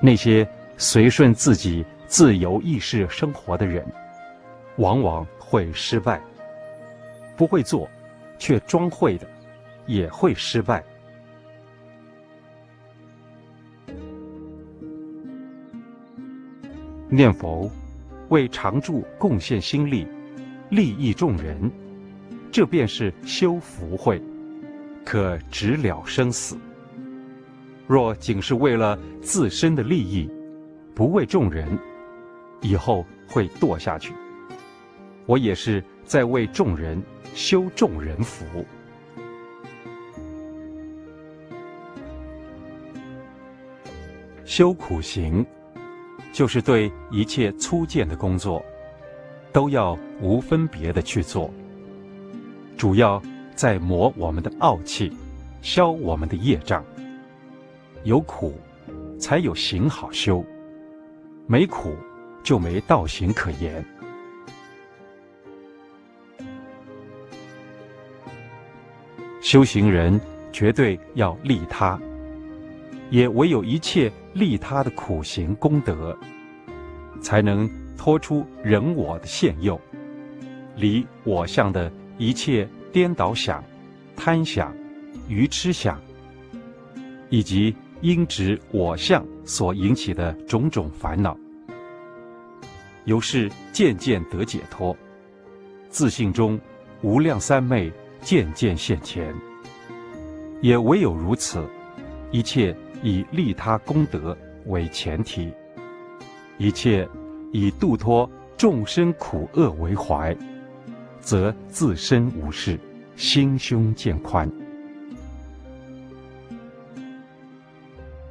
那些随顺自己自由意识生活的人，往往会失败。不会做，却装会的，也会失败。念佛，为常住贡献心力，利益众人，这便是修福慧，可直了生死。若仅是为了自身的利益，不为众人，以后会堕下去。我也是在为众人修众人福。修苦行。就是对一切粗贱的工作，都要无分别的去做。主要在磨我们的傲气，消我们的业障。有苦，才有行好修；没苦，就没道行可言。修行人绝对要利他。也唯有一切利他的苦行功德，才能脱出人我的现囿，离我相的一切颠倒想、贪想、愚痴想，以及因执我相所引起的种种烦恼，由是渐渐得解脱，自信中无量三昧渐渐现前。也唯有如此，一切。以利他功德为前提，一切以度脱众生苦厄为怀，则自身无事，心胸渐宽。